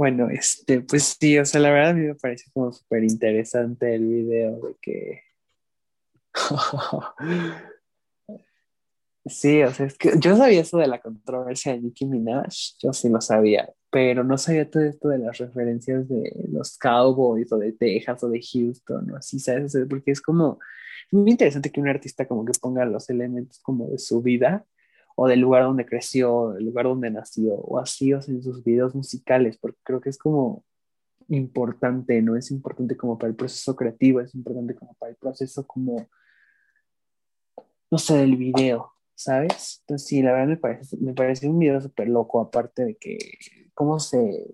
Bueno, este, pues sí, o sea, la verdad a mí me parece como súper interesante el video de que... sí, o sea, que yo sabía eso de la controversia de Nicki Minaj, yo sí lo sabía, pero no sabía todo esto de las referencias de los Cowboys o de Texas o de Houston o así, ¿sabes? porque es como muy interesante que un artista como que ponga los elementos como de su vida o del lugar donde creció, del lugar donde nació, o así, o sea, en sus videos musicales, porque creo que es como importante, ¿no? Es importante como para el proceso creativo, es importante como para el proceso como, no sé, del video, ¿sabes? Entonces sí, la verdad me parece, me parece un video súper loco, aparte de que cómo se,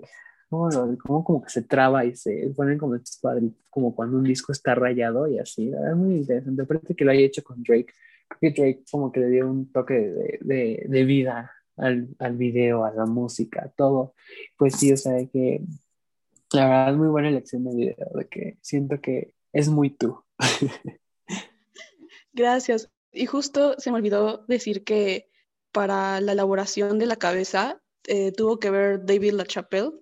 cómo, cómo, como que se traba y se ponen como estos cuadritos, como cuando un disco está rayado y así, la verdad muy interesante, aparte que lo haya hecho con Drake, que Drake como que le dio un toque de, de, de vida al, al, video, a la música, todo. Pues sí, o sea, que la verdad es muy buena elección de video, de que siento que es muy tú. Gracias. Y justo se me olvidó decir que para la elaboración de la cabeza eh, tuvo que ver David LaChapelle,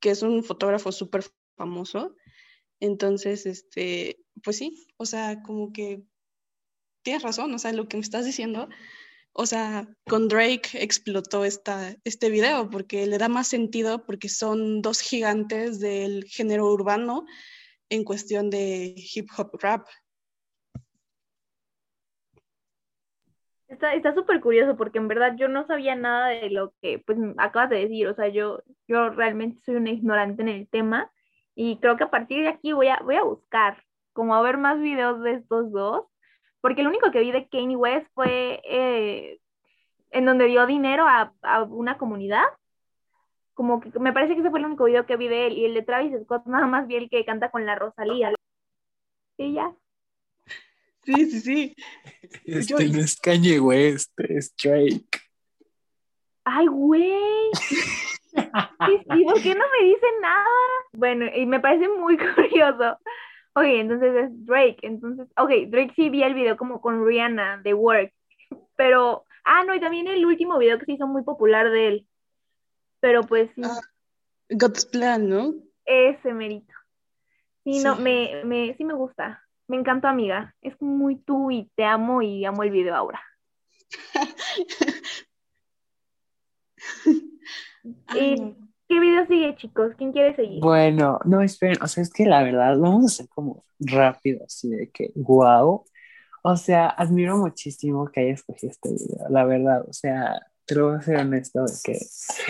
que es un fotógrafo súper famoso. Entonces, este, pues sí, o sea, como que tienes razón, o sea, lo que me estás diciendo, o sea, con Drake explotó esta, este video porque le da más sentido porque son dos gigantes del género urbano en cuestión de hip hop rap. Está súper curioso porque en verdad yo no sabía nada de lo que pues acabas de decir, o sea, yo, yo realmente soy una ignorante en el tema y creo que a partir de aquí voy a, voy a buscar como a ver más videos de estos dos porque el único que vi de Kanye West fue eh, en donde dio dinero a, una comunidad. Como que me parece que ese fue el único video que vi de él. Y el de Travis Scott nada más vi el que canta con la Rosalía. Y ya. Sí, sí, sí. Este no es Kanye West, es Drake. Ay, güey. ¿Y por qué no me dicen nada? Bueno, y me parece muy curioso Ok, entonces es Drake. Entonces, ok, Drake sí vi el video como con Rihanna de Work. Pero, ah, no, y también el último video que se hizo muy popular de él. Pero pues sí. Ah, God's Plan, ¿no? Ese merito. Sí, no, me, me, sí me gusta. Me encantó, amiga. Es muy tú y te amo y amo el video ahora. y, ¿Qué video sigue, chicos? ¿Quién quiere seguir? Bueno, no, esperen, o sea, es que la verdad, vamos a hacer como rápido, así de que, wow. O sea, admiro muchísimo que hayas escogido este video, la verdad, o sea, te lo voy a ser honesto, de que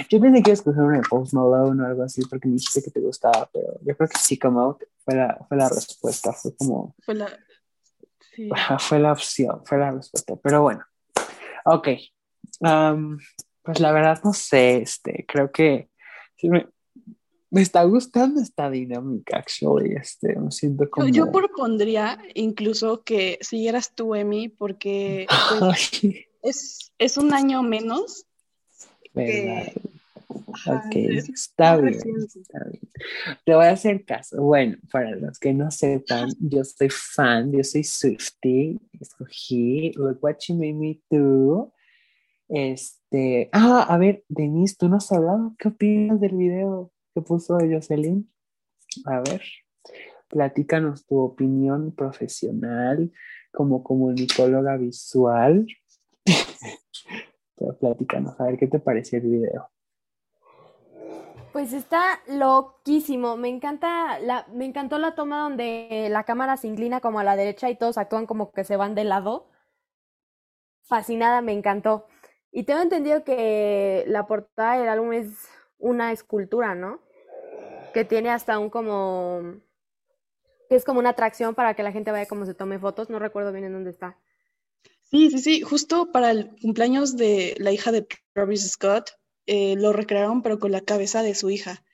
yo pensé que iba a escoger uno de Post Malone o algo así, porque me dijiste que te gustaba, pero yo creo que sí, como fue la, fue la respuesta, fue como... Fue la... Sí. Fue la opción, fue la respuesta, pero bueno, ok. pues la verdad, no sé, este, creo que me, está gustando esta dinámica, actually. Este, me siento como... Yo propondría incluso que siguieras tú, Emi, porque pues, es, es, un año menos. Ok, está bien, está bien. Te voy a hacer caso. Bueno, para los que no sepan, yo soy fan, yo soy Swifty. Escogí Look What You Made Me Do. Este, ah, a ver, Denise, tú no has hablado, ¿qué opinas del video que puso Jocelyn? A ver, platícanos tu opinión profesional como comunicóloga visual. Pero platícanos, a ver qué te pareció el video. Pues está loquísimo. Me encanta la, me encantó la toma donde la cámara se inclina como a la derecha y todos actúan como que se van de lado. Fascinada, me encantó. Y tengo entendido que la portada del álbum es una escultura, ¿no? Que tiene hasta un como... que es como una atracción para que la gente vaya como se tome fotos. No recuerdo bien en dónde está. Sí, sí, sí. Justo para el cumpleaños de la hija de Travis Scott, eh, lo recrearon pero con la cabeza de su hija.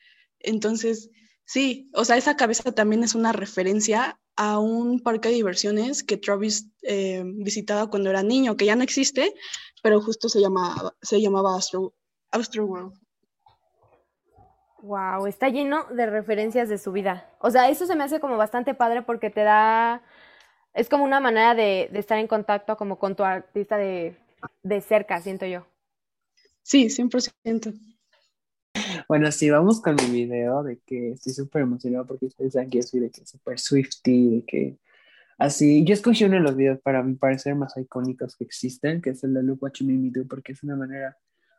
Entonces, sí, o sea, esa cabeza también es una referencia a un parque de diversiones que Travis eh, visitaba cuando era niño, que ya no existe, pero justo se llamaba, se llamaba Astro, World. Wow, está lleno de referencias de su vida. O sea, eso se me hace como bastante padre porque te da, es como una manera de, estar en contacto como con tu artista de, de cerca, siento yo. Sí, 100%. Bueno, sí, vamos con mi video de que estoy súper emocionado porque ustedes saben que yo soy de que súper Swifty, de que así. Yo escogí uno de los videos para mi parecer más icónicos que existen, que es el de Look What You Made Me Do, porque es una manera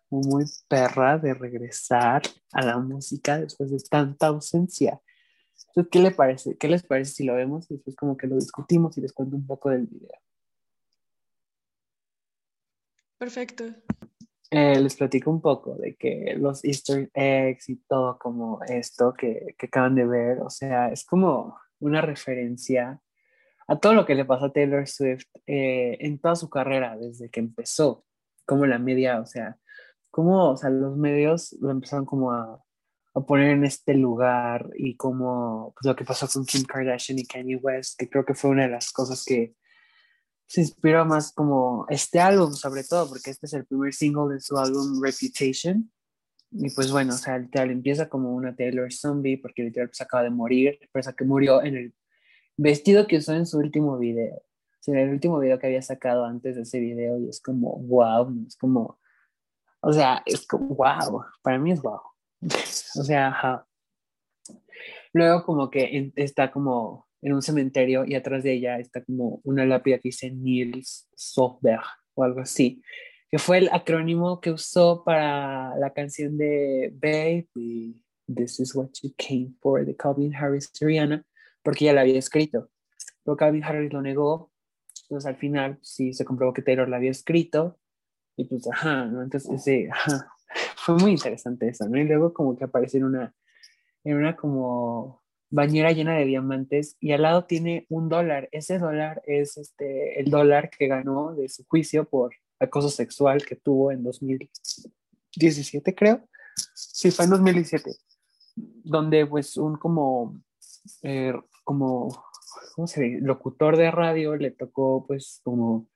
muy perra de regresar a la música después de tanta ausencia. Entonces, ¿qué, le parece? ¿qué les parece si lo vemos y después como que lo discutimos y les cuento un poco del video? Perfecto. Eh, les platico un poco de que los easter eggs y todo como esto que, que acaban de ver, o sea, es como una referencia a todo lo que le pasó a Taylor Swift eh, en toda su carrera, desde que empezó, como la media, o sea, como, o sea, los medios lo empezaron como a, a poner en este lugar y como pues, lo que pasó con Kim Kardashian y Kanye West, que creo que fue una de las cosas que se inspiró más como este álbum, sobre todo, porque este es el primer single de su álbum Reputation. Y pues bueno, o sea, literal empieza como una Taylor Zombie, porque literal pues acaba de morir, pero que murió en el vestido que usó en su último video. O sea, el último video que había sacado antes de ese video, y es como, wow, es como, o sea, es como, wow, para mí es wow. o sea, ajá. Luego como que está como en un cementerio y atrás de ella está como una lápida que dice Niels Sofberg o algo así, que fue el acrónimo que usó para la canción de Baby, This is what you came for, de Calvin Harris Rihanna, porque ella la había escrito. Pero Calvin Harris lo negó, entonces al final sí se comprobó que Taylor la había escrito, y pues ajá, ¿no? Entonces ese, ajá, fue muy interesante eso, ¿no? Y luego como que aparece en una, en una como bañera llena de diamantes y al lado tiene un dólar. Ese dólar es este, el dólar que ganó de su juicio por acoso sexual que tuvo en 2017, creo. Sí, fue en 2017, donde pues un como, eh, como, ¿cómo se? Locutor de radio le tocó pues como,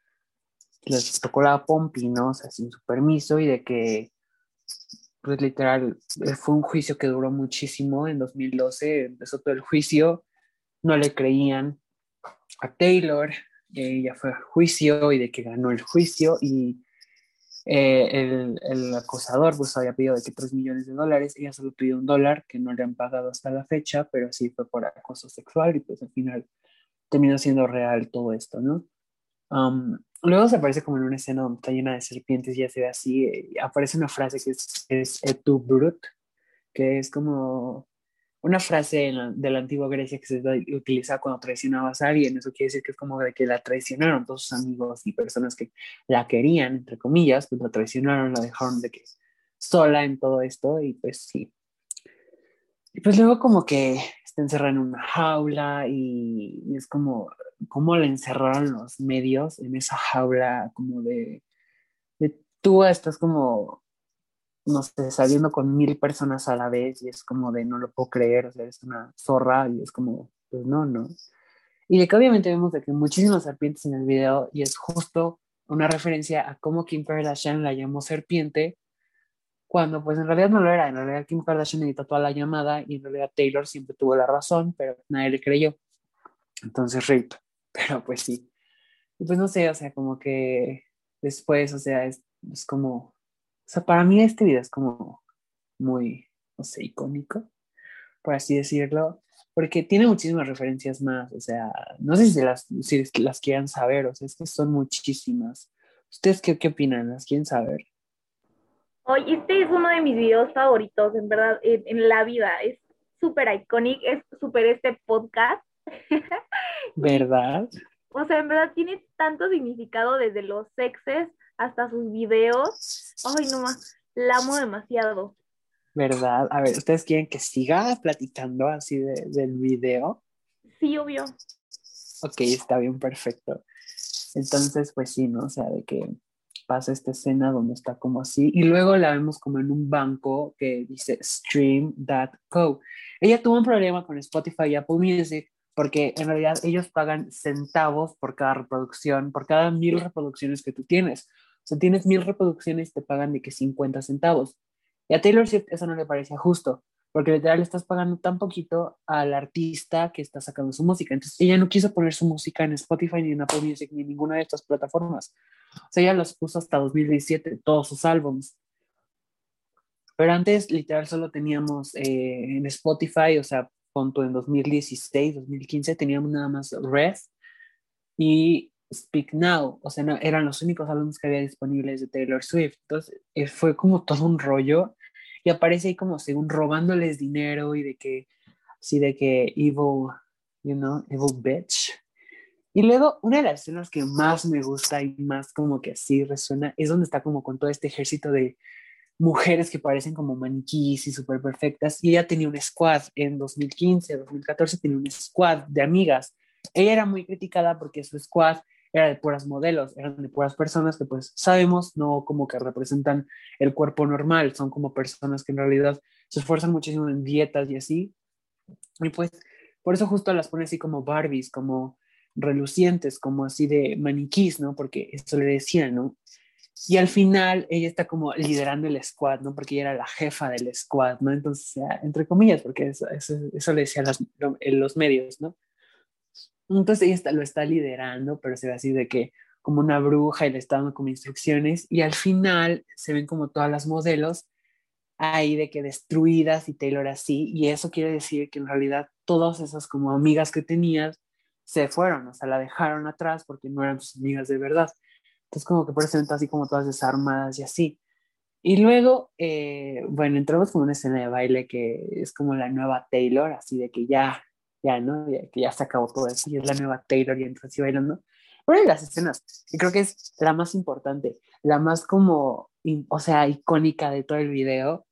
les tocó la pompi, ¿no? O sea, sin su permiso y de que pues literal, eh, fue un juicio que duró muchísimo. En 2012 empezó todo el juicio, no le creían a Taylor, ella fue a juicio y de que ganó el juicio y eh, el, el, acosador pues había pedido de que 3 millones de dólares, ella solo pidió un dólar que no le han pagado hasta la fecha, pero sí fue por acoso sexual y pues al final terminó siendo real todo esto, ¿no? Um, Luego se aparece como en una escena donde está llena de serpientes y ya se ve así. Eh, aparece una frase que es, es etu brut, que es como una frase de la antigua Grecia que se utiliza cuando traicionabas a alguien. Eso quiere decir que es como de que la traicionaron todos sus amigos y personas que la querían, entre comillas, pues la traicionaron, la dejaron de que sola en todo esto y pues sí. Y pues luego como que está encerrada en una jaula y, es como cómo le encerraron los medios en esa jaula como de, de tú estás como, no sé, saliendo con mil personas a la vez y es como de no lo puedo creer, o sea, es una zorra y es como, pues no, no. Y de que obviamente vemos de que muchísimas serpientes en el video y es justo una referencia a cómo Kim Kardashian la llamó serpiente cuando pues en realidad no lo era, en realidad Kim Kardashian editó toda la llamada y en realidad Taylor siempre tuvo la razón, pero nadie le creyó. Entonces, rape. pero pues sí. Y pues no sé, o sea, como que después, o sea, es, es como, sea, para mí este video es como muy, no sé, icónico, por así decirlo, porque tiene muchísimas referencias más, o sea, no sé si las, si las quieran saber, o sea, es que son muchísimas. ¿Ustedes qué, qué opinan? ¿Las quieren saber? Oye, este es uno de mis videos favoritos, en verdad, en, en la vida. Es súper icónico, es súper este podcast. ¿Verdad? O sea, en verdad tiene tanto significado desde los sexes hasta sus videos. Ay, no más, la amo demasiado. ¿Verdad? A ver, ¿ustedes quieren que siga platicando así de, del video? Sí, obvio. Ok, está bien, perfecto. Entonces, pues sí, ¿no? O sea, de que pasa esta escena donde está como así y luego la vemos como en un banco que dice stream.co. Ella tuvo un problema con Spotify y Apple Music porque en realidad ellos pagan centavos por cada reproducción, por cada mil reproducciones que tú tienes. O sea, tienes mil reproducciones, te pagan de que 50 centavos. Y a Taylor Swift eso no le parecía justo, porque literal estás pagando tan poquito al artista que está sacando su música. Entonces ella no quiso poner su música en Spotify, ni en Apple Music, ni en ninguna de estas plataformas. O sea, ella los puso hasta 2017, todos sus álbums. Pero antes, literal, solo teníamos eh, en Spotify, o sea, punto en 2016, 2015, teníamos nada más Red y Speak Now, o sea, no, eran los únicos álbumes que había disponibles de Taylor Swift. Entonces, eh, fue como todo un rollo y aparece ahí como según robándoles dinero y de que, sí, de que evil, you know, evil bitch. Y luego, una de las escenas que más me gusta y más como que así resuena es donde está como con todo este ejército de mujeres que parecen como maniquís y súper perfectas. Y ella tenía un squad en 2015, 2014, tenía un squad de amigas. Ella era muy criticada porque su squad era de puras modelos, eran de puras personas que pues sabemos no como que representan el cuerpo normal, son como personas que en realidad se esfuerzan muchísimo en dietas y así. Y pues por eso justo las pone así como Barbies, como relucientes, como así de maniquís, ¿no? Porque eso le decían, ¿no? Y al final ella está como liderando el squad, ¿no? Porque ella era la jefa del squad, ¿no? Entonces, entre comillas, porque eso, eso, le decían los medios, ¿no? Entonces ella está, lo está liderando, pero se ve así de que como una bruja y le está dando como instrucciones y al final se ven como todas las modelos ahí de que destruidas y Taylor así y eso quiere decir que en realidad todas esas como amigas que tenías se fueron, o sea, la dejaron atrás porque no eran sus amigas de verdad. Entonces como que presenta así como todas desarmadas y así. Y luego, eh, bueno, entramos como una escena de baile que es como la nueva Taylor, así de que ya ya, ¿no? que ya se acabó todo y es la nueva Taylor y entonces así bailando. Pero hay las escenas, y creo que es la más importante, la más como, o sea, icónica de todo el video, o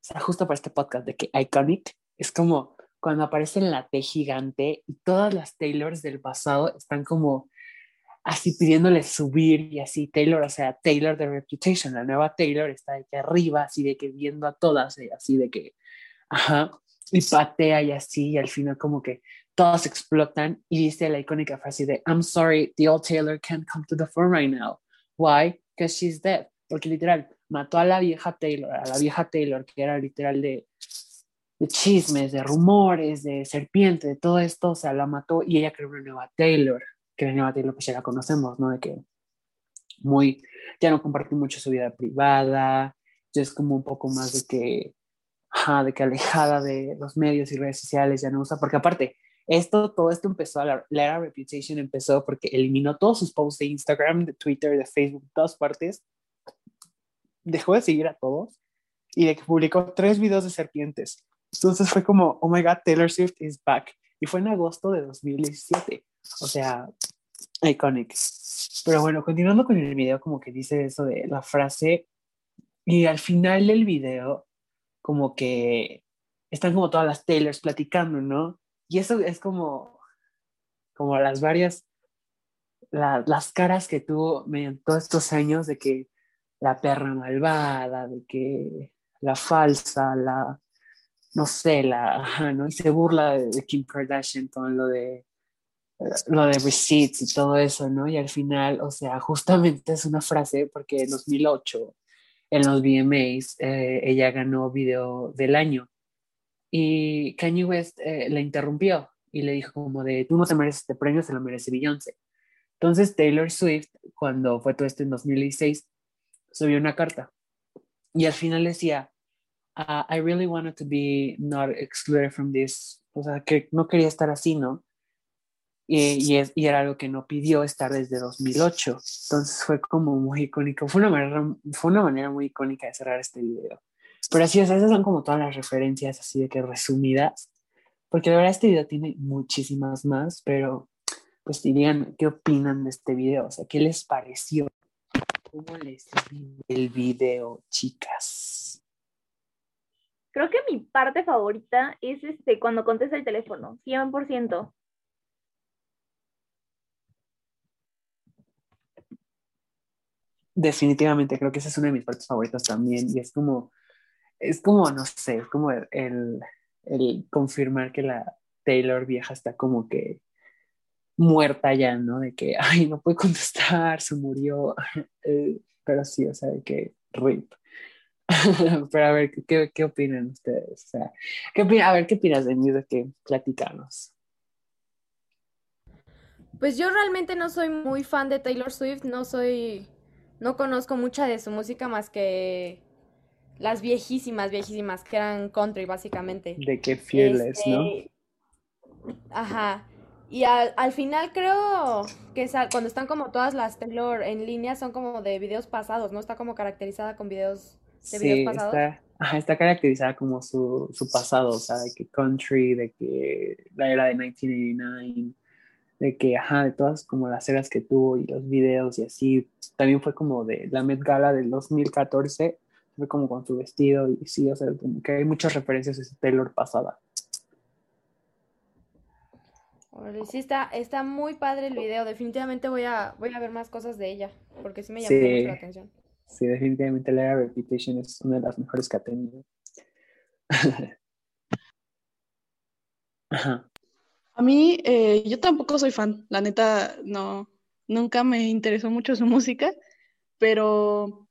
sea, justo para este podcast de que iconic, es como cuando aparece en la T gigante y todas las Taylors del pasado están como así pidiéndole subir y así Taylor, o sea, Taylor de Reputation, la nueva Taylor está de que arriba, así de que viendo a todas, y así de que, ajá, y patea y así, y al final como que todos explotan y dice la icónica frase de I'm sorry, the old Taylor can't come to the phone right now. Why? Because she's dead. Porque literal, mató a la vieja Taylor, a la vieja Taylor, que era literal de, chismes, de rumores, de serpiente, de todo esto, o sea, la mató y ella creó una nueva Taylor, que la nueva Taylor pues ya la conocemos, ¿no? De que muy, ya no comparte mucho su vida privada, ya es como un poco más de que de que alejada de los medios y redes sociales ya no usa, porque aparte, esto, todo esto empezó, la, la era Reputation empezó porque eliminó todos sus posts de Instagram, de Twitter, de Facebook, de todas partes, dejó de seguir a todos y de que publicó tres videos de serpientes. Entonces fue como, oh my god, Taylor Swift is back. Y fue en agosto de 2017. O sea, iconic. Pero bueno, continuando con el video, como que dice eso de la frase. Y al final del video, como que están como todas las Taylors platicando, ¿no? Y eso es como, como las varias, las caras que tuvo mediante todos estos años de que la perra malvada, de que la falsa, la, no sé, la, ¿no? Y se burla de, Kim Kardashian con lo de, lo de receipts y todo eso, ¿no? Y al final, o sea, justamente es una frase porque en 2008 en los VMAs, eh, ella ganó video del año. Y Kanye West eh, la interrumpió y le dijo como de, tú no te mereces este premio, se lo merece Beyoncé. Entonces Taylor Swift, cuando fue todo esto en 2016, subió una carta y al final decía, ah, I really wanted to be not excluded from this, o sea, que no quería estar así, ¿no? Y, es, y, era algo que no pidió estar desde 2008. Entonces fue como muy icónico. Fue una manera, fue una manera muy icónica de cerrar este video. Pero así, esas son como todas las referencias así de que resumidas. Porque la verdad este video tiene muchísimas más, pero pues dirían, ¿qué opinan de este video? O sea, ¿qué les pareció? ¿Cómo les el video, chicas? Creo que mi parte favorita es este cuando contesta el teléfono, 100%. Definitivamente, creo que esa es una de mis partes favoritas también. Y es como, es como, no sé, es como el, el, confirmar que la Taylor vieja está como que muerta ya, ¿no? De que, ay, no puede contestar, se murió. Eh, pero sí, o sea, de que rip. pero a ver, ¿qué, ¿qué, opinan ustedes? O sea, ¿qué a ver, ¿qué opinas de mí de que platicanos? Pues yo realmente no soy muy fan de Taylor Swift, no soy no conozco mucha de su música más que las viejísimas, viejísimas, que eran country básicamente. De que ¿no? Este, Ajá. Y al, al final creo que cuando están como todas las Taylor en línea son como de videos pasados, ¿no? Está como caracterizada con videos de videos Sí, pasados. está, ajá, está caracterizada como su, su pasado, o sea, de que country, de que la era de 1989, de que, ajá, de todas como las eras que tuvo y los videos y así. También fue como de la Met Gala del 2014, fue como con su vestido y sí, o sea, como que hay muchas referencias a su Taylor pasada. Sí, está, está muy padre el video. Definitivamente voy a, voy a ver más cosas de ella, porque sí me llamó mucho la atención. sí, definitivamente la era Reputation es una de las mejores que ha tenido. Ajá. A mí, eh, yo tampoco soy fan, la neta, no, nunca me interesó mucho su música, pero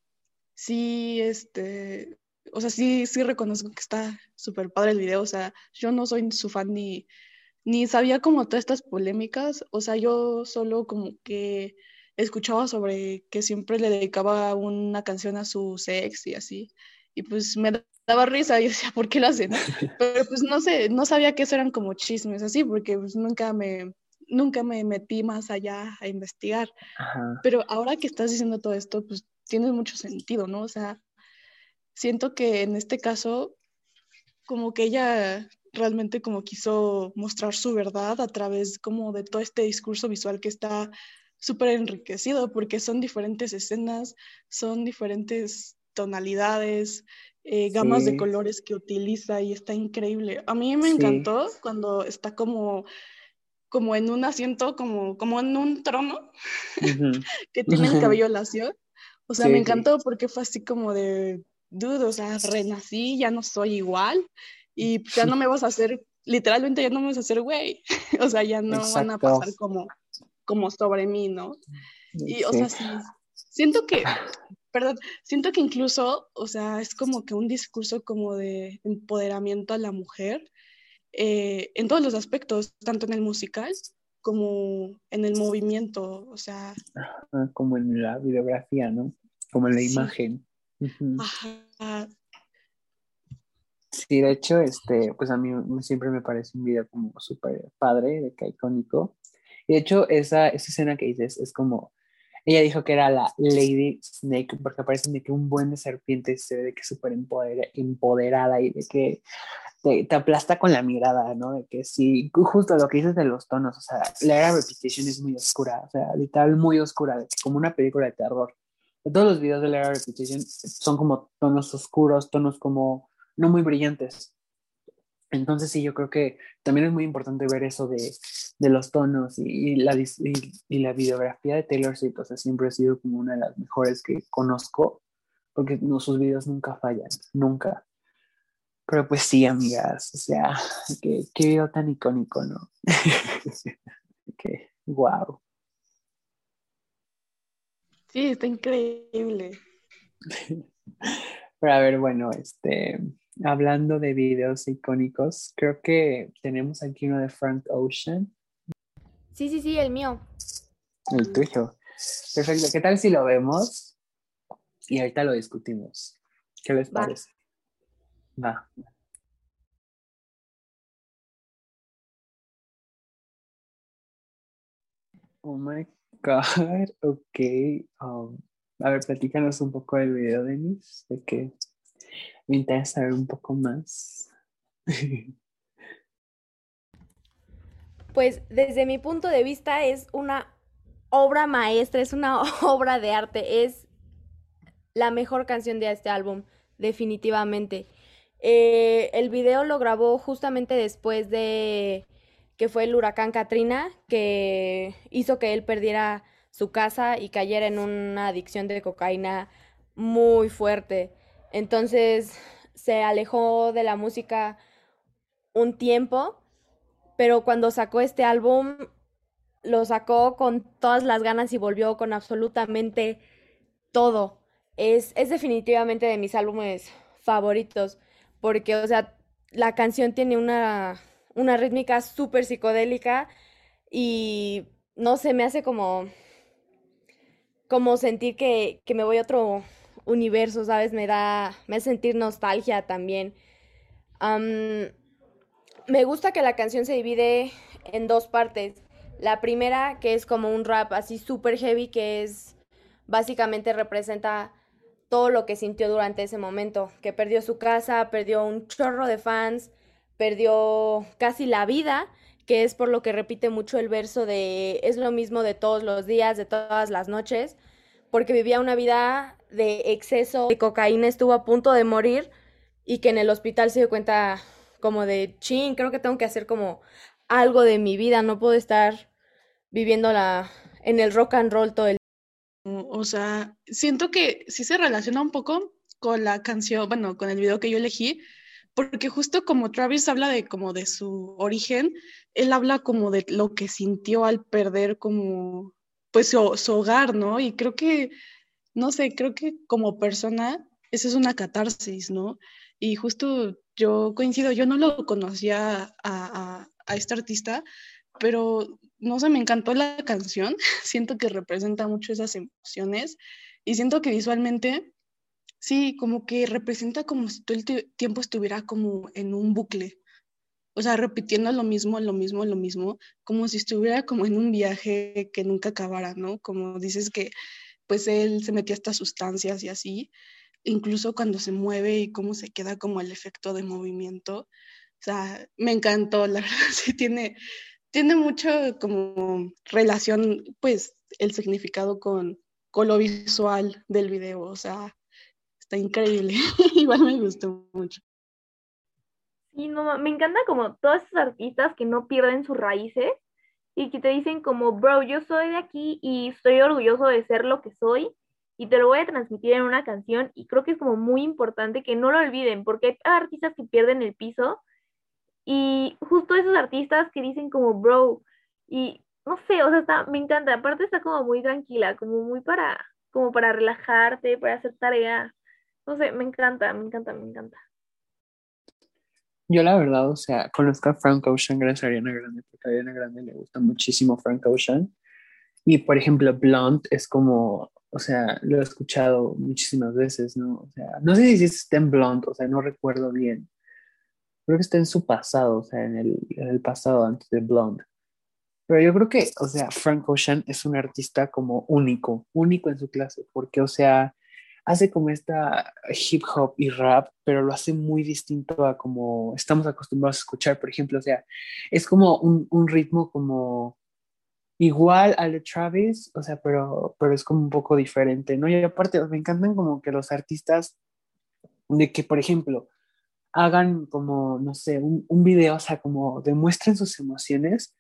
sí, este, o sea, sí, sí reconozco que está súper padre el video, o sea, yo no soy su fan ni, ni sabía como todas estas polémicas, o sea, yo solo como que escuchaba sobre que siempre le dedicaba una canción a su ex y así, y pues me daba risa y decía, ¿por qué lo hace, no? Pero pues no sé, no sabía que eso eran como chismes así, porque pues nunca me, nunca me metí más allá a investigar. Ajá. Pero ahora que estás diciendo todo esto, pues tiene mucho sentido, ¿no? O sea, siento que en este caso, como que ella realmente como quiso mostrar su verdad a través como de todo este discurso visual que está súper enriquecido, porque son diferentes escenas, son diferentes tonalidades, eh, gamas de Sí, colores que utiliza y está increíble. A mí me sí. encantó cuando está como, como en un asiento, como, como en un trono Ujú. que tiene el cabello lacio. O sea, me Sí, sí. encantó porque fue así como de, dude, o sea, renací, ya no soy igual y pues, ya no me vas a hacer, literalmente ya no me vas a hacer güey. O sea, ya no van a Exacto. pasar como, como sobre mí, ¿no? Y, o Sí. sea, sí, siento que, perdón, siento que incluso, o sea, es como que un discurso como de empoderamiento a la mujer eh, en todos los aspectos, tanto en el musical como en el movimiento, o sea, Ah, como en la videografía, ¿no? Como en la sí, imagen. Ajá, Sí, de hecho, este, pues a mí siempre me parece un video como súper padre, de que icónico. Y de hecho, esa, esa escena que dices es como, ella dijo que era la Lady Snake, porque aparece de que un buen de serpientes se ve de que súper empodera- empoderada y de que te, te aplasta con la mirada, ¿no? De que sí, ju- justo lo que dices de los tonos, o sea, la era Repetition es muy oscura, o sea, literal muy oscura, como una película de terror. Todos los videos de la era Repetition son como tonos oscuros, tonos como no muy brillantes. Entonces sí, yo creo que también es muy importante ver eso de, de los tonos y, y la, y, y la videografía de Taylor Swift, o sea, siempre ha sido como una de las mejores que conozco, porque no, sus videos nunca fallan, nunca. Pero pues sí, amigas, o sea, qué, qué video tan icónico, ¿no? que, wow. sí, está increíble. Pero a ver, bueno, este, hablando de videos icónicos, creo que tenemos aquí uno de Frank Ocean, Sí, sí, sí, el mío. el tuyo. Perfecto, ¿qué tal si lo vemos? Y ahorita lo discutimos. ¿Qué les Va. parece? Va. Oh my God, ok. um, a ver, platícanos un poco del video, Denis, de que me interesa saber un poco más. Pues desde mi punto de vista es una obra maestra, es una obra de arte, es la mejor canción de este álbum, definitivamente. Eh, el video lo grabó justamente después de que fue el huracán Katrina, que hizo que él perdiera su casa y cayera en una adicción de cocaína muy fuerte. Entonces se alejó de la música un tiempo, pero cuando sacó este álbum lo sacó con todas las ganas y volvió con absolutamente todo. Es, es definitivamente de mis álbumes favoritos, porque, o sea, la canción tiene una, una rítmica súper psicodélica y no sé, me hace como, como sentir que, que me voy a otro, universo, ¿sabes? Me da, me hace sentir nostalgia también. me gusta que la canción se divide en dos partes. La primera, que es como un rap así súper heavy, que es básicamente representa todo lo que sintió durante ese momento, que perdió su casa, perdió un chorro de fans, perdió casi la vida, que es por lo que repite mucho el verso de es lo mismo de todos los días, de todas las noches, porque vivía una vida de exceso de cocaína, estuvo a punto de morir y que en el hospital se dio cuenta como de, ching, creo que tengo que hacer como algo de mi vida, no puedo estar viviéndola en el rock and roll todo el o sea, siento que sí se relaciona un poco con la canción, bueno, con el video que yo elegí, porque justo como Travis habla de como de su origen, él habla como de lo que sintió al perder como pues su, su hogar, ¿no? Y creo que, no sé, creo que como persona, esa es una catarsis, ¿no? Y justo yo coincido, yo no lo conocía a, a, a este artista, pero no sé, me encantó la canción, siento que representa mucho esas emociones y siento que visualmente, sí, como que representa como si todo el tiempo estuviera como en un bucle, o sea, repitiendo lo mismo, lo mismo, lo mismo, como si estuviera como en un viaje que nunca acabara, ¿no? Como dices que pues él se metía estas sustancias y así, incluso cuando se mueve y cómo se queda como el efecto de movimiento. O sea, me encantó, la verdad, tiene, tiene mucho como relación, pues, el significado con, con lo visual del video, o sea, está increíble, igual me gustó mucho. Sí, no, me encanta como todos esos artistas que no pierden sus raíces y que te dicen como, bro, yo soy de aquí y estoy orgulloso de ser lo que soy y te lo voy a transmitir en una canción y creo que es como muy importante que no lo olviden porque hay artistas que pierden el piso y justo esos artistas que dicen como bro, y no sé, o sea, está, me encanta, aparte está como muy tranquila, como muy para, como para relajarte, para hacer tarea. No sé, me encanta, me encanta, me encanta. Yo la verdad, o sea, conozco a Frank Ocean gracias a Ariana Grande, porque a Ariana Grande le gusta muchísimo Frank Ocean. Y por ejemplo, Blunt es como, o sea, lo he escuchado muchísimas veces, ¿no? O sea, no sé si está en Blunt, o sea, no recuerdo bien creo que está en su pasado, o sea, en el, en el pasado antes de Blonde. Pero yo creo que, o sea, Frank Ocean es un artista como único, único en su clase, porque, o sea, hace como esta hip hop y rap, pero lo hace muy distinto a como estamos acostumbrados a escuchar, por ejemplo, o sea, es como un, un ritmo como igual al de Travis, o sea, pero, pero es como un poco diferente, ¿no? Y aparte, me encantan como que los artistas, de que, por ejemplo, hagan como, no sé, un, un video, o sea, como demuestren sus emociones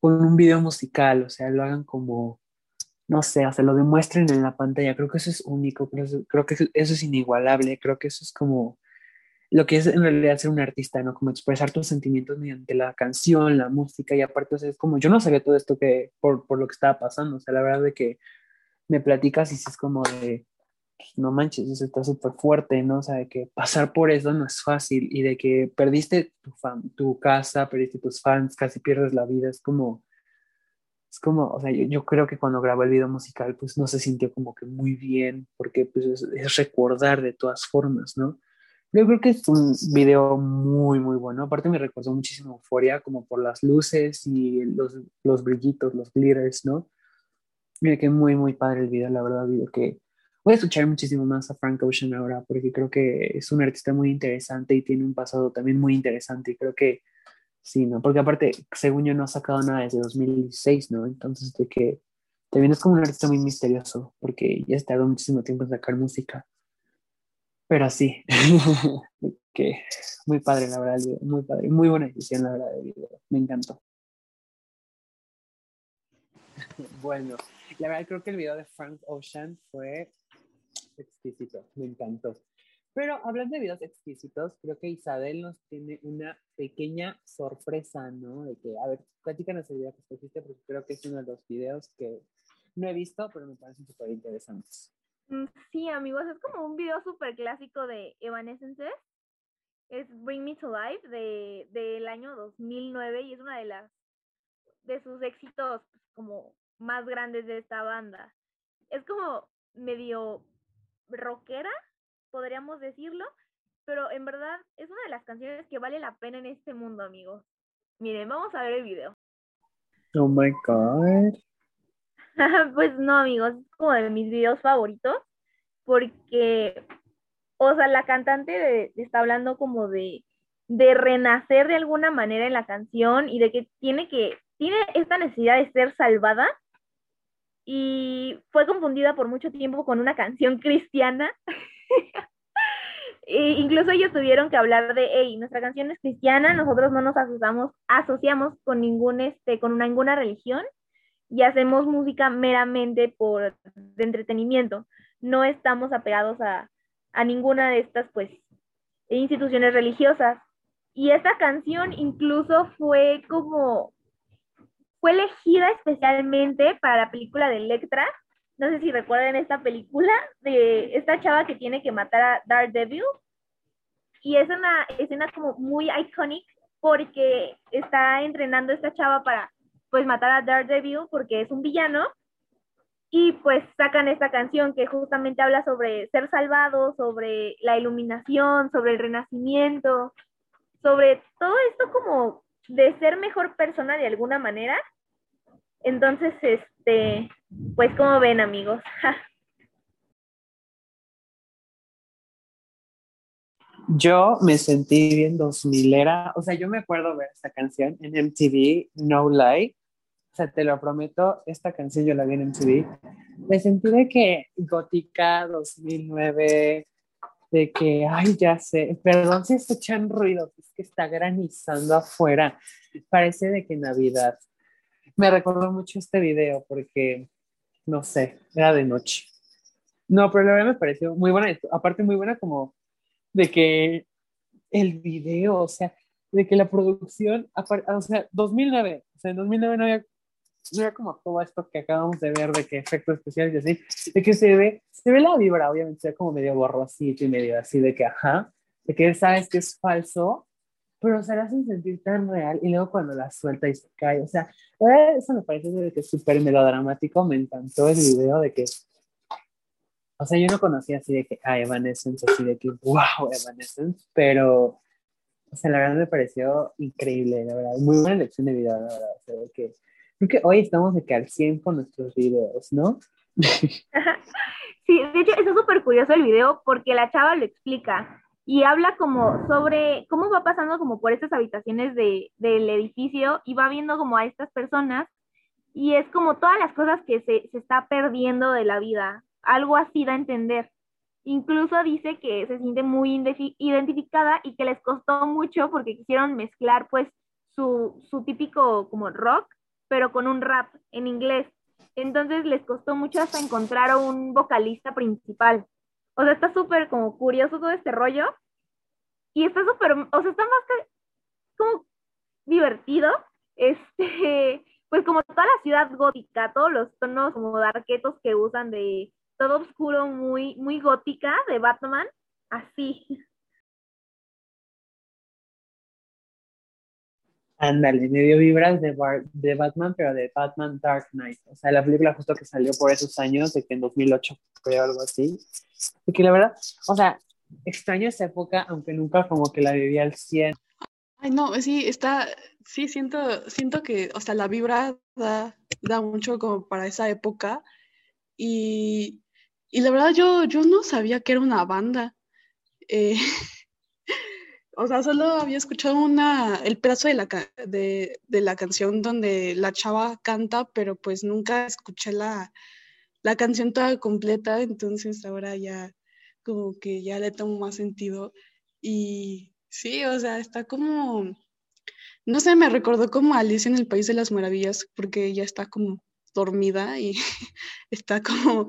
con un video musical, o sea, lo hagan como, no sé, o sea, lo demuestren en la pantalla. Creo que eso es único, creo, que eso es inigualable, creo que eso es como lo que es en realidad ser un artista, ¿no? Como expresar tus sentimientos mediante la canción, la música, y aparte, o sea, es como, yo no sabía todo esto que, por, por lo que estaba pasando, o sea, la verdad de que me platicas y es como de, no manches, eso está súper fuerte, ¿no? O sea, de que pasar por eso no es fácil y de que perdiste tu, tu casa, perdiste tus fans, casi pierdes la vida, es como, es como, o sea, yo, creo que cuando grabó el video musical, pues no se sintió como que muy bien, porque pues es, recordar de todas formas, ¿no? Yo creo que es un video muy, muy bueno. Aparte me recordó muchísimo Euforia, como por las luces y los, los brillitos, los glitters, ¿no? Mira que muy, muy padre el video, la verdad, video que voy a escuchar muchísimo más a Frank Ocean ahora porque creo que es un artista muy interesante y tiene un pasado también muy interesante y creo que sí, ¿no? Porque aparte, según yo, no ha sacado nada desde 2006, ¿no? Entonces, de que también es como un artista muy misterioso porque ya estado muchísimo tiempo en sacar música. Pero sí, que muy padre, la verdad, muy padre, muy buena edición, la verdad. Me encantó. bueno, la verdad creo que el video de Frank Ocean fue exquisito, me encantó. Pero hablando de videos exquisitos, creo que Isabel nos tiene una pequeña sorpresa, ¿no? De que, a ver, platícanos el video que escogiste, porque creo que es uno de los videos que no he visto, pero me parecen súper interesantes. Mm, sí, amigos, es como un video súper clásico de Evanescence. Es Bring Me to Life de, del año 2009 y es una de las de sus éxitos pues, como más grandes de esta banda. Es como medio rockera, podríamos decirlo, pero en verdad es una de las canciones que vale la pena en este mundo, amigos. Miren, vamos a ver el video. Oh my god. pues no, amigos, es como de mis videos favoritos, porque, o sea, la cantante está hablando como de, de renacer de alguna manera en la canción y de que tiene que, tiene esta necesidad de ser salvada y fue confundida por mucho tiempo con una canción cristiana. incluso ellos tuvieron que hablar de, hey, nuestra canción es cristiana, nosotros no nos asociamos, asociamos con ningún, este, con ninguna religión y hacemos música meramente por entretenimiento. No estamos apegados a, a ninguna de estas, pues, instituciones religiosas. Y esta canción incluso fue como fue elegida especialmente para la película de Electra. No sé si recuerdan esta película de esta chava que tiene que matar a Daredevil. Y es una escena como muy iconic porque está entrenando a esta chava para pues matar a Daredevil porque es un villano. Y pues sacan esta canción que justamente habla sobre ser salvado, sobre la iluminación, sobre el renacimiento, sobre todo esto como de ser mejor persona de alguna manera. Entonces, este, pues como ven amigos. Yo me sentí bien 2000 era, o sea, yo me acuerdo ver esta canción en MTV, No Lie. O sea, te lo prometo, esta canción yo la vi en MTV. Me sentí de que gótica 2009, de que, ay, ya sé, perdón si escuchan ruido, es que está granizando afuera, parece de que Navidad. Me recordó mucho este video porque, no sé, era de noche. No, pero la verdad me pareció muy buena, aparte muy buena como de que el video, o sea, de que la producción, o sea, 2009, o sea, en 2009 no había no era como todo esto que acabamos de ver de que efectos especiales y así, de que se ve, se ve la vibra, obviamente, se ve como medio borrosito y medio así de que, ajá, de que sabes que es falso, pero se la hacen sentir tan real y luego cuando la suelta y se cae, o sea, eso me parece de que es súper melodramático, me encantó el video de que, o sea, yo no conocía así de que, ah, Evanescence, así de que, wow, Evanescence, pero, o sea, la verdad me pareció increíble, la verdad, muy buena elección de video, la verdad, o sea, de que Creo que hoy estamos de que al 100 con nuestros videos, ¿no? Sí, de hecho, es súper curioso el video porque la chava lo explica y habla como sobre cómo va pasando como por estas habitaciones de, del edificio y va viendo como a estas personas y es como todas las cosas que se, se está perdiendo de la vida. Algo así da a entender. Incluso dice que se siente muy identificada y que les costó mucho porque quisieron mezclar pues su, su típico como rock pero con un rap en inglés. Entonces les costó mucho hasta encontrar un vocalista principal. O sea, está súper como curioso todo este rollo. Y está súper, o sea, está más que como divertido. Este, pues como toda la ciudad gótica, todos los tonos como darquetos que usan de todo oscuro, muy, muy gótica de Batman, así. Ándale, medio vibras de, de Batman, pero de Batman Dark Knight. O sea, la película justo que salió por esos años, de que en 2008 creo algo así. Y que la verdad, o sea, extraño esa época, aunque nunca como que la viví al 100. Ay, no, sí, está, sí, siento, siento que, o sea, la vibra da, da mucho como para esa época. Y, y la verdad yo, yo no sabía que era una banda. Eh, o sea, solo había escuchado una, el pedazo de la, de, la canción donde la chava canta, pero pues nunca escuché la, la canción toda completa, entonces ahora ya como que ya le tomo más sentido. Y sí, o sea, está como, no sé, me recordó como Alice en el País de las Maravillas, porque ya está como dormida y está como,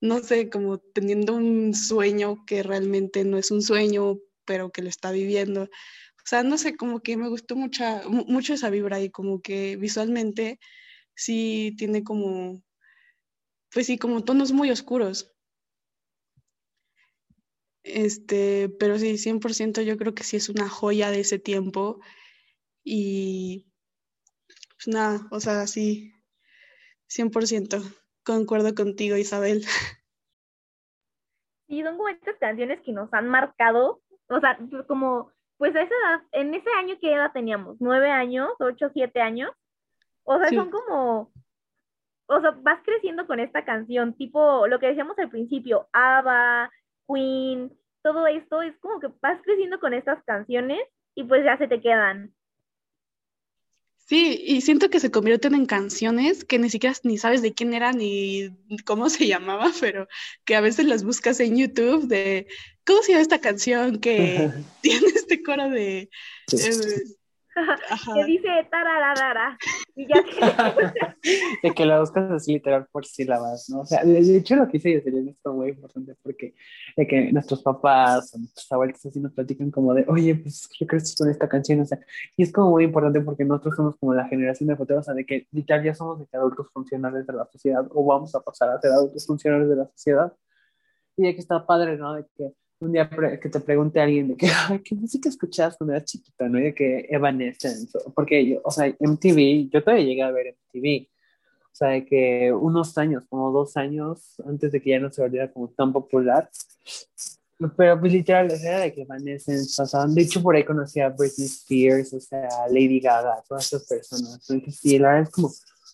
no sé, como teniendo un sueño que realmente no es un sueño, pero que lo está viviendo. O sea, no sé, como que me gustó mucha, mucho esa vibra y como que visualmente sí tiene como, pues sí, como tonos muy oscuros. Este, pero sí, 100% yo creo que sí es una joya de ese tiempo y pues nada, o sea, sí, 100% concuerdo contigo, Isabel. sí, son como estas canciones que nos han marcado, o sea, como, pues a esa edad, en ese año, ¿qué edad teníamos? ¿Nueve años? ¿Ocho, siete años? O sea, Sí. son como, o sea, vas creciendo con esta canción, tipo lo que decíamos al principio, ABBA, Queen, todo esto, es como que vas creciendo con estas canciones y pues ya se te quedan. Sí, y siento que se convierten en canciones que ni siquiera ni sabes de quién eran ni cómo se llamaba, pero que a veces las buscas en YouTube de ¿cómo se llama esta canción que tiene este coro de Sí. eh, ajá, Que dice tarararara y ya de que lo buscas así literal por sílabas, ¿no? O sea, de, hecho lo que hice Jocelyn es muy importante porque de que nuestros papás o nuestros abuelos así nos platican como de, oye, pues yo crecí con esta canción, o sea, y es como muy importante porque nosotros somos como la generación de foteros, o sea, de que literal ya somos de que adultos funcionales de la sociedad o vamos a pasar a ser adultos funcionales de la sociedad. Y de que está padre, ¿no? De que un día que te pregunte alguien de que, ay, ¿qué música escuchabas cuando eras chiquita, no? Y de que Evanescence, porque yo, o sea, MTV, yo todavía llegué a ver MTV, o sea, de que unos años, como dos años antes de que ya no se volviera como tan popular, pero pues literal, o sea, de que Evanescence pasaban, de hecho por ahí conocí a Britney Spears, o sea, Lady Gaga, todas esas personas, entonces sí, la verdad es como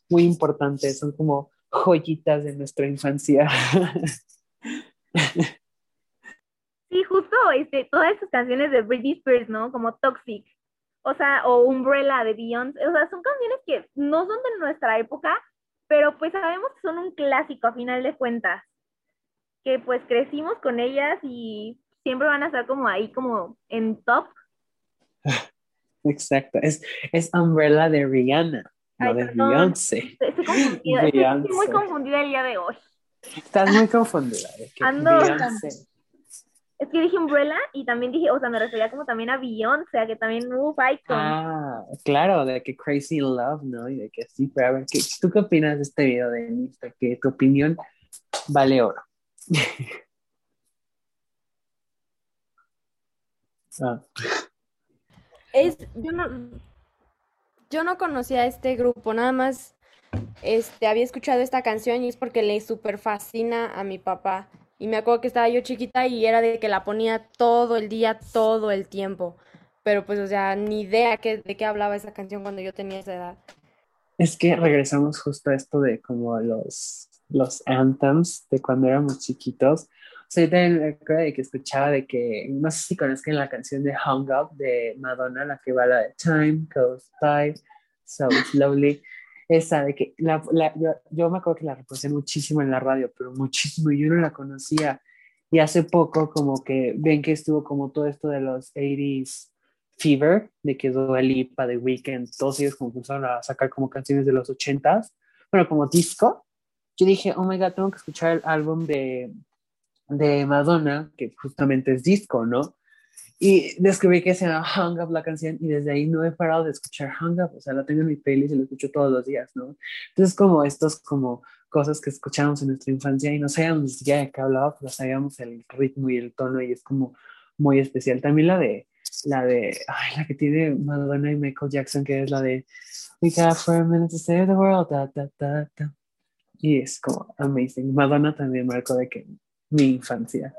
muy importante, son como joyitas de nuestra infancia. Este, todas esas canciones de Britney Spears, ¿no? Como Toxic, o sea, o Umbrella de Beyoncé, o sea, son canciones que no son de nuestra época, pero pues sabemos que son un clásico a final de cuentas, que pues crecimos con ellas y siempre van a estar como ahí, como en top. Exacto, es, es Umbrella de Rihanna, no de perdón. Beyoncé. Estoy confundida, estoy muy confundida el día de hoy. Estás muy confundida. que Ando. Beyoncé. Es que dije Umbrella y también dije, o sea, me refería como también a Beyoncé, a que también hubo Icon. Ah, claro, de que Crazy Love, ¿no? Y de que sí, pero a ver, ¿qué, ¿tú qué opinas de este video de Insta? Que tu opinión vale oro. Ah, Es, yo no, yo no conocía a este grupo, nada más este, había escuchado esta canción y es porque le súper fascina a mi papá. Y me acuerdo que estaba yo chiquita y era de que la ponía todo el día, todo el tiempo. Pero pues, o sea, ni idea qué, de qué hablaba esa canción cuando yo tenía esa edad. Es que regresamos justo a esto de como los, los anthems de cuando éramos chiquitos. O sea, yo también me acuerdo de que escuchaba de que, no sé si conozcan la canción de Hung Up de Madonna, la que va la de Time Goes By So Slowly. Esa de que, la, la- yo, yo me acuerdo que la reproducían muchísimo en la radio, pero muchísimo, y yo no la conocía. Y hace poco como que ven que estuvo como todo esto de los 80s Fever, de que Dua Lipa, The Weeknd, todos ellos como empezaron a sacar como canciones de los 80s, bueno, como disco. Yo dije, oh my god, tengo que escuchar el álbum de, de Madonna, que justamente es disco, ¿no? Y descubrí que se llama Hung Up la canción y desde ahí no he parado de escuchar Hung Up, o sea, la tengo en mi playlist y la escucho todos los días, ¿no? Entonces, como estos, como cosas que escuchamos en nuestra infancia y no sabíamos ni siquiera de qué hablaba, pero sabíamos el ritmo y el tono y es como muy especial. También la de, la de, ay, la que tiene Madonna y Michael Jackson, que es la de We got for a minute to save the world, da, da, da, da. Y es como amazing. Madonna también marcó de que mi infancia.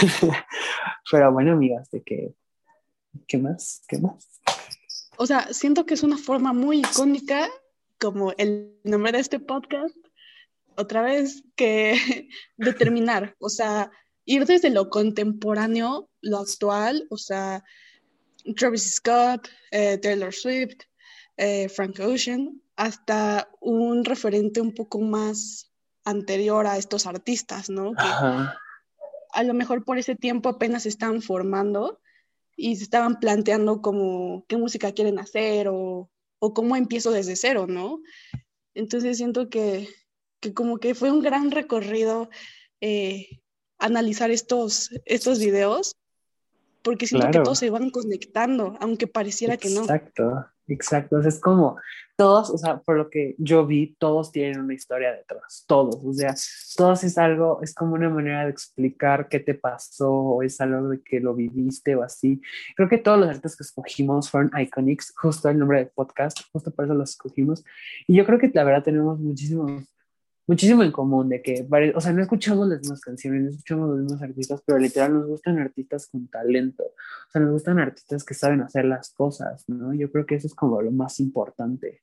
Pero bueno, amigas, de que, ¿qué más? ¿Qué más? O sea, siento que es una forma muy icónica, como el nombre de este podcast, otra vez, que determinar, o sea, ir desde lo contemporáneo, lo actual, o sea, Travis Scott, eh, Taylor Swift, eh, Frank Ocean, hasta un referente un poco más anterior a estos artistas, ¿no? Que Ajá. A lo mejor por ese tiempo apenas se estaban formando y se estaban planteando como qué música quieren hacer o, o cómo empiezo desde cero, ¿no? Entonces siento que, que como que fue un gran recorrido eh, analizar estos, estos videos porque siento Claro. que todos se van conectando, aunque pareciera que no. Exacto, exacto. O sea, es como todos, o sea, por lo que yo vi, todos tienen una historia detrás, todos. O sea, todos es algo, es como una manera de explicar qué te pasó, o es algo de que lo viviste o así. Creo que todos los artistas que escogimos fueron iconics, justo el nombre del podcast, justo por eso los escogimos. Y yo creo que la verdad tenemos muchísimos muchísimo en común de que, o sea, no escuchamos las mismas canciones, no escuchamos los mismos artistas, pero literal nos gustan artistas con talento, o sea, nos gustan artistas que saben hacer las cosas, ¿no? Yo creo que eso es como lo más importante.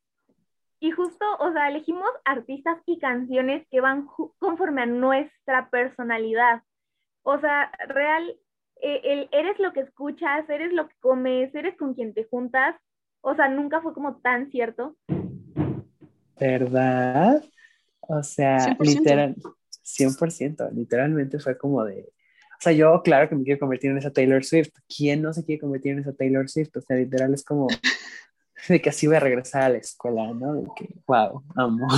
Y justo, o sea, elegimos artistas y canciones que van conforme a nuestra personalidad. O sea, real, eh, el, eres lo que escuchas, eres lo que comes, eres con quien te juntas. O sea, nunca fue como tan cierto. ¿Verdad? O sea, 100%. literal, 100%, literalmente fue como de, o sea, yo claro que me quiero convertir en esa Taylor Swift. ¿Quién no se quiere convertir en esa Taylor Swift? O sea, literal es como de que así voy a regresar a la escuela, ¿no? De que, wow, amo.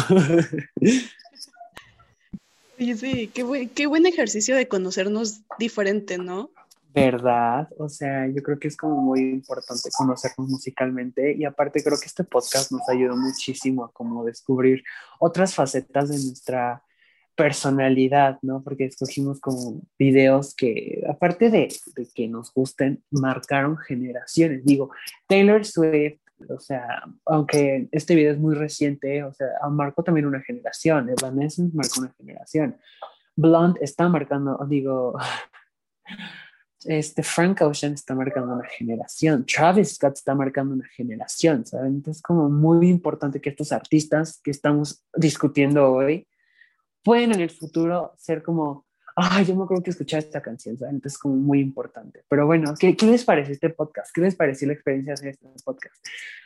Oye, sí, qué buen, qué buen ejercicio de conocernos diferente, ¿no? ¿Verdad? O sea, yo creo que es como muy importante conocernos musicalmente y aparte creo que este podcast nos ayudó muchísimo a como descubrir otras facetas de nuestra personalidad, ¿no? Porque escogimos como videos que, aparte de, de que nos gusten, marcaron generaciones. Digo, Taylor Swift, o sea, aunque este video es muy reciente, o sea, marcó también una generación, Evanescence marcó una generación. Blonde está marcando, digo, este Frank Ocean está marcando una generación, Travis Scott está marcando una generación, ¿saben? Entonces es como muy importante que estos artistas que estamos discutiendo hoy pueden en el futuro ser como, ay, yo me acuerdo que escuchar esta canción, ¿saben? Entonces es como muy importante. Pero bueno, ¿qué, ¿qué, les parece este podcast? ¿Qué les pareció la experiencia de hacer este podcast?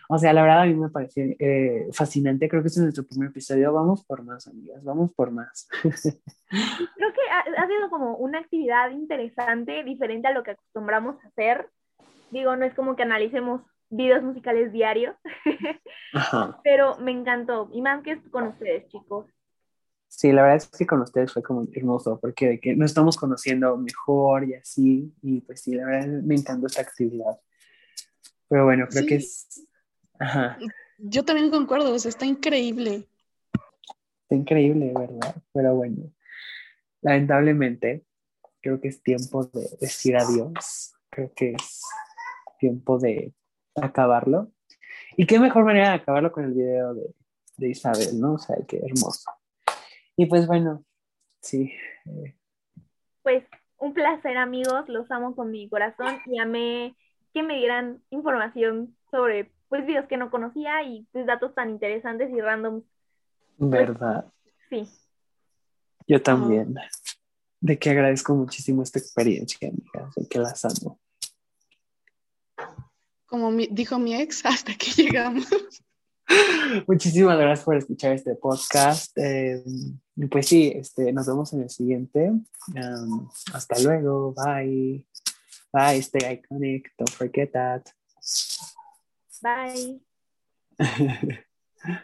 O sea, la verdad a mí me pareció eh, fascinante, creo que este es nuestro primer episodio, vamos por más, amigas, vamos por más. creo que ha, sido como una actividad interesante, diferente a lo que acostumbramos a hacer. Digo, no es como que analicemos videos musicales diarios, pero me encantó, y más que con ustedes, chicos. Sí, la verdad es que con ustedes fue como hermoso, porque de que nos estamos conociendo mejor y así, y pues sí, la verdad me encantó esta actividad. Pero bueno, creo que es... Ajá. Yo también concuerdo, o sea, está increíble. Está increíble, ¿verdad? Pero bueno, lamentablemente, creo que es tiempo de decir adiós. Creo que es tiempo de acabarlo. Y qué mejor manera de acabarlo con el video de, de Isabel, ¿no? O sea, qué hermoso. Y pues bueno, sí. Pues un placer amigos, los amo con mi corazón y amé que me dieran información sobre pues videos que no conocía y pues datos tan interesantes y random. Pues, ¿Verdad? sí. Yo también. De que agradezco muchísimo esta experiencia, amigas, de que las amo. Como dijo mi ex, hasta que llegamos. Muchísimas gracias por escuchar este podcast. Eh, pues sí, este, nos vemos en el siguiente. Um, hasta luego. Bye. Bye. Stay iconic. Don't forget that. Bye.